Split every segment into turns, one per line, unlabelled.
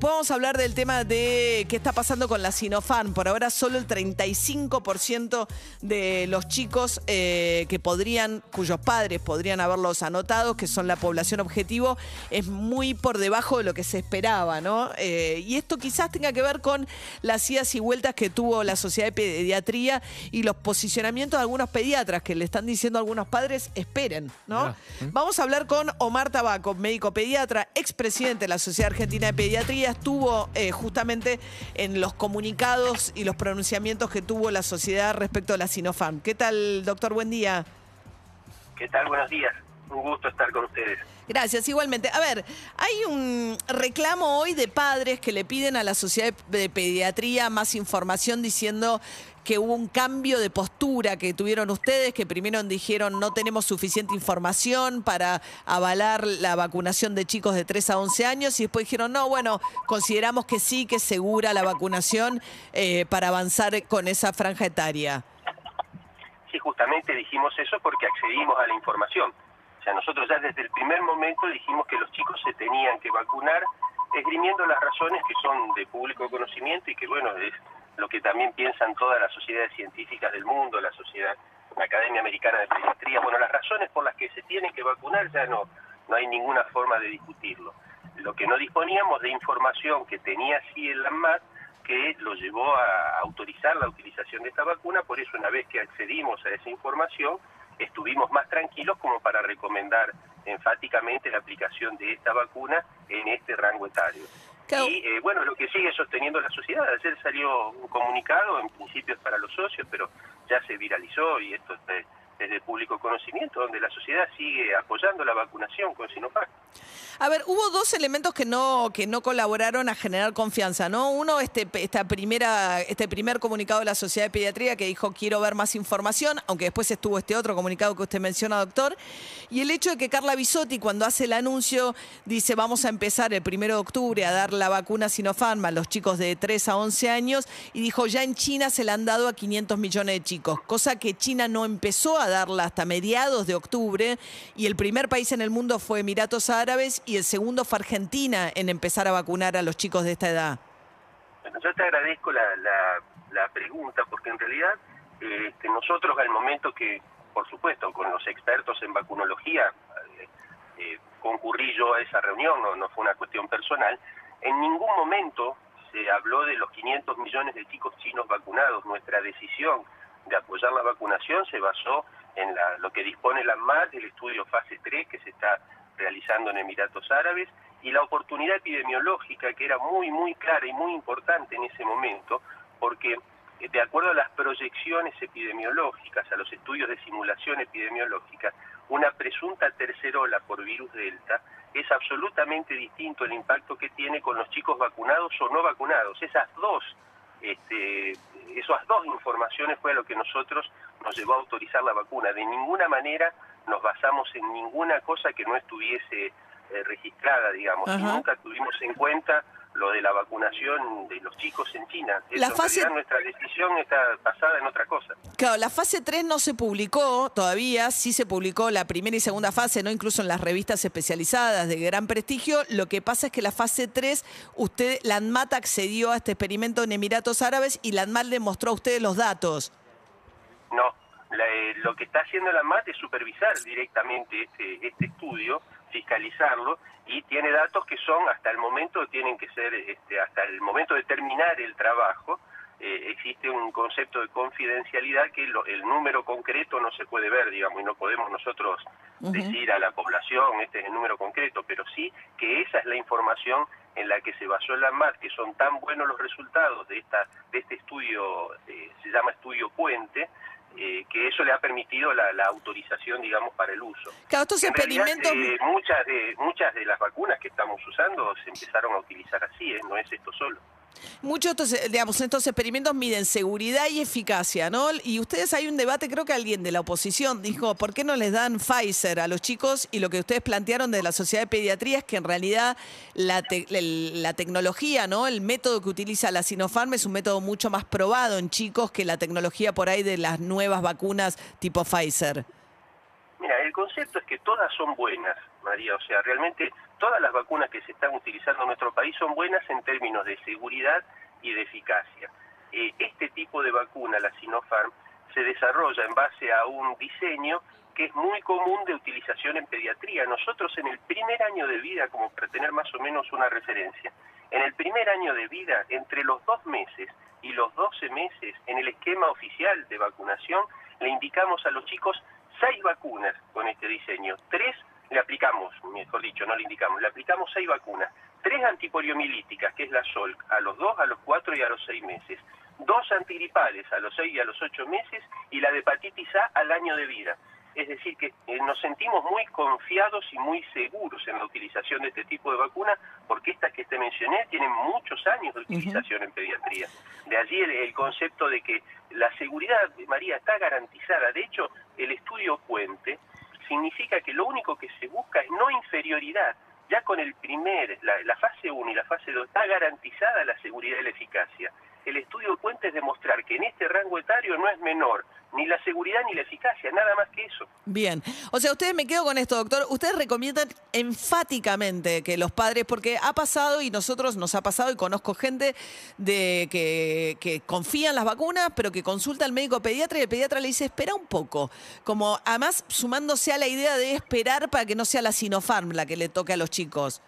Después vamos a hablar del tema de qué está pasando con la Sinopharm. Por ahora solo el 35% de los chicos eh, que podrían, cuyos padres podrían haberlos anotado, que son la población objetivo, es muy por debajo de lo que se esperaba, ¿no? Eh, y esto quizás tenga que ver con las idas y vueltas que tuvo la Sociedad de Pediatría y los posicionamientos de algunos pediatras que le están diciendo a algunos padres, esperen, ¿no? Vamos a hablar con Omar Tabaco, médico pediatra, expresidente de la Sociedad Argentina de Pediatría estuvo eh, justamente en los comunicados y los pronunciamientos que tuvo la sociedad respecto a la Sinopharm. ¿Qué tal, doctor? Buen día.
¿Qué tal? Buenos días. Un gusto estar con ustedes.
Gracias, igualmente. A ver, hay un reclamo hoy de padres que le piden a la Sociedad de Pediatría más información diciendo que hubo un cambio de postura que tuvieron ustedes, que primero dijeron no tenemos suficiente información para avalar la vacunación de chicos de 3 a 11 años y después dijeron no, bueno, consideramos que sí, que es segura la vacunación eh, para avanzar con esa franja etaria.
Sí, justamente dijimos eso porque accedimos a la información. O sea, nosotros ya desde el primer momento dijimos que los chicos se tenían que vacunar, esgrimiendo las razones que son de público conocimiento y que, bueno, es lo que también piensan todas las sociedades científicas del mundo, la sociedad, la Academia Americana de Pediatría. Bueno, las razones por las que se tienen que vacunar ya no, no hay ninguna forma de discutirlo. Lo que no disponíamos de información que tenía sí el ANMAT, que lo llevó a autorizar la utilización de esta vacuna, por eso una vez que accedimos a esa información, estuvimos más tranquilos como para recomendar enfáticamente la aplicación de esta vacuna en este rango etario. Y eh, bueno, lo que sigue sosteniendo la sociedad, ayer salió un comunicado, en principio es para los socios, pero ya se viralizó y esto es de, público conocimiento, donde la sociedad sigue apoyando la vacunación con Sinopharm.
A ver, hubo dos elementos que no, que no colaboraron a generar confianza, ¿no? Uno, este, esta primera, este primer comunicado de la Sociedad de Pediatría que dijo quiero ver más información, aunque después estuvo este otro comunicado que usted menciona, doctor. Y el hecho de que Carla Bisotti, cuando hace el anuncio, dice vamos a empezar el primero de octubre a dar la vacuna Sinopharm a los chicos de 3 a 11 años, y dijo ya en China se la han dado a 500 millones de chicos, cosa que China no empezó a darla hasta mediados de octubre, y el primer país en el mundo fue Emiratos Árabes y el segundo fue Argentina en empezar a vacunar a los chicos de esta edad?
Bueno, yo te agradezco la, la, pregunta porque en realidad este, nosotros al momento que, por supuesto, con los expertos en vacunología, eh, eh, concurrí yo a esa reunión, no, no fue una cuestión personal, en ningún momento se habló de los 500 millones de chicos chinos vacunados. Nuestra decisión de apoyar la vacunación se basó en la, lo que dispone la MAD, el estudio fase 3 que se está realizando en Emiratos Árabes y la oportunidad epidemiológica que era muy, muy clara y muy importante en ese momento, porque eh, de acuerdo a las proyecciones epidemiológicas, a los estudios de simulación epidemiológica, una presunta tercera ola por virus Delta es absolutamente distinto el impacto que tiene con los chicos vacunados o no vacunados. Esas dos, este, esas dos informaciones fue lo que nosotros nos llevó a autorizar la vacuna. De ninguna manera nos basamos en ninguna cosa que no estuviese eh, registrada, digamos, y nunca tuvimos en cuenta lo de la vacunación de los chicos en China.
la fase...
nuestra decisión está basada en otra cosa.
Claro, la fase 3 no se publicó todavía, sí se publicó la primera y segunda fase, no incluso en las revistas especializadas de gran prestigio. Lo que pasa es que la fase 3, usted, la ANMAT accedió a este experimento en Emiratos Árabes y la ANMAT le mostró a ustedes los datos.
Lo que está haciendo la MAT es supervisar directamente este, este estudio, fiscalizarlo y tiene datos que son hasta el momento tienen que ser este, hasta el momento de terminar el trabajo eh, existe un concepto de confidencialidad que el número concreto no se puede ver digamos y no podemos nosotros decir a la población este es el número concreto pero sí que esa es la información en la que se basó la MAT que son tan buenos los resultados de esta de este estudio eh, se llama estudio puente eh, que eso le ha permitido la, autorización, digamos, para el uso.
Claro, estos experimentos...
Eh, muchas, de, muchas de las vacunas que estamos usando se empezaron a utilizar así, ¿eh? no es esto solo.
Muchos, digamos, estos experimentos miden seguridad y eficacia, ¿no? Y ustedes hay un debate, creo que alguien de la oposición dijo, ¿por qué no les dan Pfizer a los chicos? Y lo que ustedes plantearon de la Sociedad de Pediatría es que en realidad la, la tecnología, ¿no? El método que utiliza la Sinopharm es un método mucho más probado en chicos que la tecnología por ahí de las nuevas vacunas tipo Pfizer.
Mira, el concepto es que todas son buenas, María. O sea, realmente todas las vacunas que se están utilizando en nuestro país son buenas en términos de seguridad y de eficacia. Eh, este tipo de vacuna, la Sinopharm, se desarrolla en base a un diseño que es muy común de utilización en pediatría. Nosotros en el primer año de vida, como para tener más o menos una referencia, en el primer año de vida, entre los dos meses y los 12 meses, en el esquema oficial de vacunación, le indicamos a los chicos seis vacunas con este diseño. Tres le aplicamos, mejor dicho, no le indicamos, le aplicamos seis vacunas. Tres antipoliomielíticas, que es la SOL, a los dos, a los cuatro y a los seis meses. Dos antigripales a los seis y a los ocho meses y la de hepatitis A al año de vida. Es decir, que eh, nos sentimos muy confiados y muy seguros en la utilización de este tipo de vacunas, porque estas que te mencioné tienen muchos años de utilización en pediatría. De allí el, el, concepto de que la seguridad, María, está garantizada. De hecho, el estudio Puente significa que lo único que se busca es no inferioridad. Ya con el primer, la, la fase 1 y la fase 2 está garantizada la seguridad y la eficacia. El estudio Puente es demostrar que en este rango etario no es menor ni la seguridad ni la eficacia, nada más que eso.
Bien, o sea, ustedes me quedo con esto, doctor. Ustedes recomiendan enfáticamente que los padres, porque ha pasado y nosotros nos ha pasado y conozco gente de que, que confía en las vacunas, pero que consulta al médico pediatra y el pediatra le dice, espera un poco. Como además sumándose a la idea de esperar para que no sea la Sinopharm la que le toque a los chicos.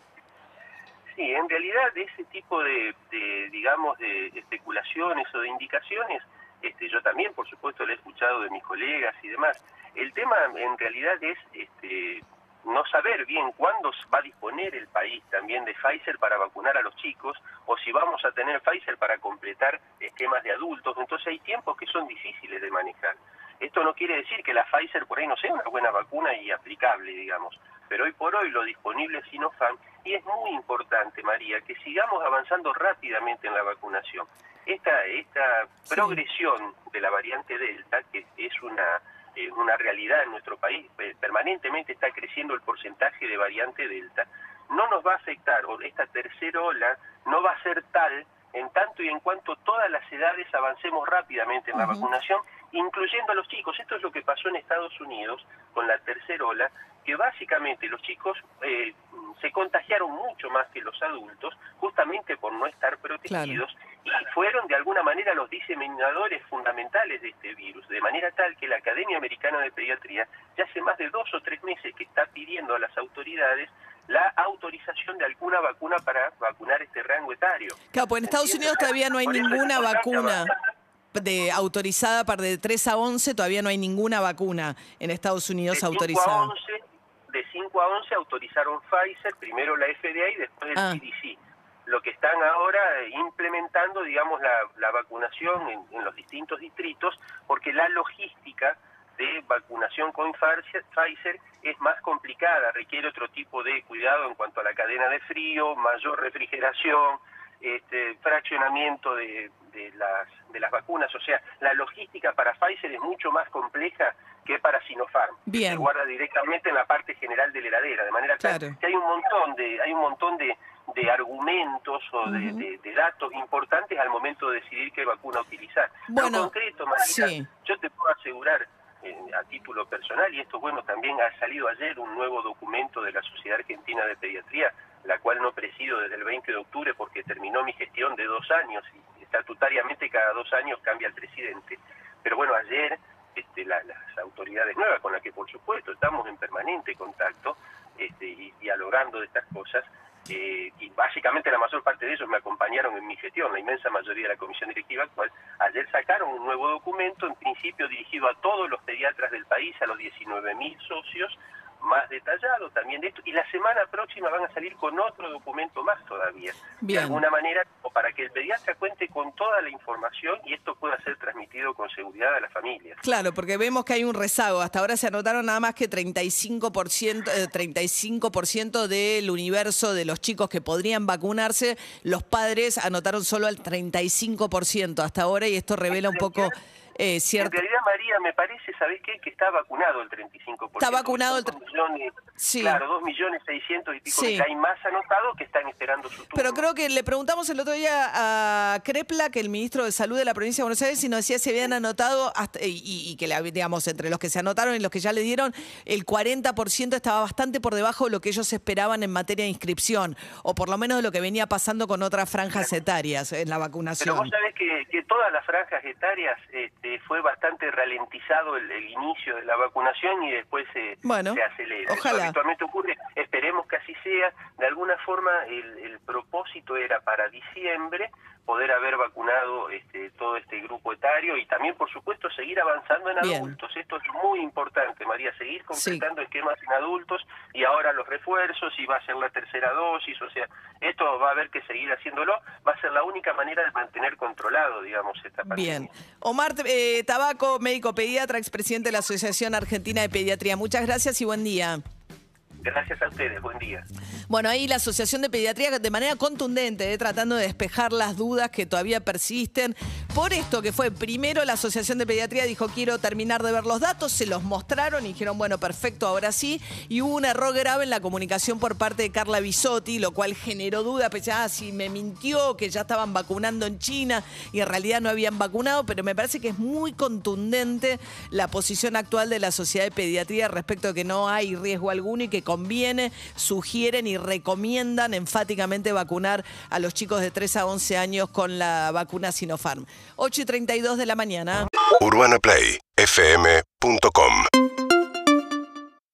Sí, en realidad ese tipo de, de digamos, de especulaciones o de indicaciones este, yo también, por supuesto, lo he escuchado de mis colegas y demás. El tema en realidad es este, no saber bien cuándo va a disponer el país también de Pfizer para vacunar a los chicos o si vamos a tener Pfizer para completar esquemas de adultos. Entonces hay tiempos que son difíciles de manejar. Esto no quiere decir que la Pfizer por ahí no sea una buena vacuna y aplicable, digamos, pero hoy por hoy lo disponible es Sinopharm y es muy importante, María, que sigamos avanzando rápidamente en la vacunación. Esta, esta progresión de la variante Delta, que es una, eh, una realidad en nuestro país, permanentemente está creciendo el porcentaje de variante Delta, no nos va a afectar, o esta tercera ola no va a ser tal en tanto y en cuanto todas las edades avancemos rápidamente en la vacunación, incluyendo a los chicos. Esto es lo que pasó en Estados Unidos con la tercera ola, que básicamente los chicos eh, se contagiaron mucho más que los adultos, justamente por no estar protegidos, y fueron de alguna manera los diseminadores fundamentales de este virus, de manera tal que la Academia Americana de Pediatría ya hace más de dos o tres meses que está pidiendo a las autoridades la autorización de alguna vacuna para vacunar este rango etario.
Claro, pues en Estados Unidos todavía no hay ninguna vacuna de autorizada para de 3 a 11, todavía no hay ninguna vacuna en Estados Unidos
de
autorizada.
11, de 5 a 11 autorizaron Pfizer, primero la FDA y después el
Ah.
CDC. Lo que están ahora eh, implementando, digamos, la, la vacunación en, en los distintos distritos, porque la logística de vacunación con Pfizer Pfizer es más complicada, requiere otro tipo de cuidado en cuanto a la cadena de frío, mayor refrigeración, este, fraccionamiento de, de las, de las vacunas, o sea, la logística para Pfizer es mucho más compleja que para Sinopharm. que
Bien.
Se guarda directamente en la parte general de la heladera, de manera
Claro.
que hay un montón de, hay un montón de, de argumentos o de, de- de datos importantes al momento de decidir qué vacuna utilizar.
Bueno,
en concreto, Marita,
sí.
yo te puedo asegurar eh, a título personal, y esto bueno, también ha salido ayer un nuevo documento de la Sociedad Argentina de Pediatría, la cual no presido desde el 20 de octubre porque terminó mi gestión de dos años y estatutariamente cada dos años cambia el presidente. Pero bueno, ayer este, la- las autoridades nuevas, con las que por supuesto estamos en permanente contacto este, y dialogando de estas cosas, eh, y básicamente la mayor parte de ellos me acompañaron en mi gestión, la inmensa mayoría de la comisión directiva actual, ayer sacaron un nuevo documento, en principio dirigido a todos los pediatras del país, a los 19.000 socios, más detallado también de esto, y la semana próxima van a salir con otro documento más todavía,
Bien.
de alguna manera, para que el pediatra cuente con toda la información y esto pueda ser transmitido con seguridad a la familia.
Claro, porque vemos que hay un rezago. Hasta ahora se anotaron nada más que 35%, eh, 35% del universo de los chicos que podrían vacunarse. Los padres anotaron solo al 35% hasta ahora y esto revela un poco eh,
En
cierta...
realidad, María, me parece, ¿sabés qué? Que está vacunado el 35%.
Está vacunado el
Son
tre-
dos millones,
Sí.
Claro, 2 millones 600 y pico
Sí.
que hay más anotados que están esperando su turno.
Pero creo que le preguntamos el otro día a Crepla, que el ministro de Salud de la provincia de Buenos Aires, si nos decía si habían anotado, hasta- y, y que, digamos, entre los que se anotaron y los que ya le dieron, el 40% estaba bastante por debajo de lo que ellos esperaban en materia de inscripción, o por lo menos de lo que venía pasando con otras franjas etarias en la
Pero
vacunación.
vos sabés que, que todas las franjas etarias este, fue bastante ralentizado el, el inicio de la vacunación y después se,
Bueno,
se acelera. Eso
ojalá.
habitualmente ocurre, esperemos que así sea. De alguna forma el, el propósito era para diciembre poder haber vacunado este, todo este grupo etario y también, por supuesto, seguir avanzando en
Bien.
adultos. Esto es muy importante, María, seguir completando esquemas en adultos y ahora los refuerzos y va a ser la tercera dosis, o sea, esto va a haber que seguir haciéndolo, va a ser la única manera de mantener controlado, digamos, esta pandemia.
Bien. Omar eh, Tabaco, médico pediatra, expresidente de la Asociación Argentina de Pediatría. Muchas gracias y buen día.
Gracias a ustedes, buen día.
Bueno, ahí la Asociación de Pediatría de manera contundente, eh, tratando de despejar las dudas que todavía persisten. Por esto que fue, primero la Asociación de Pediatría dijo quiero terminar de ver los datos, se los mostraron y dijeron, bueno, perfecto, ahora sí. Y hubo un error grave en la comunicación por parte de Carla Bisotti, lo cual generó duda, pensé, ah, si me mintió, que ya estaban vacunando en China y en realidad no habían vacunado, pero me parece que es muy contundente la posición actual de la Sociedad de Pediatría respecto a que no hay riesgo alguno y que conviene, sugieren y recomiendan enfáticamente vacunar a los chicos de 3 a 11 años con la vacuna Sinopharm. 8 y 32 de la mañana.
UrbanaPlayFM.com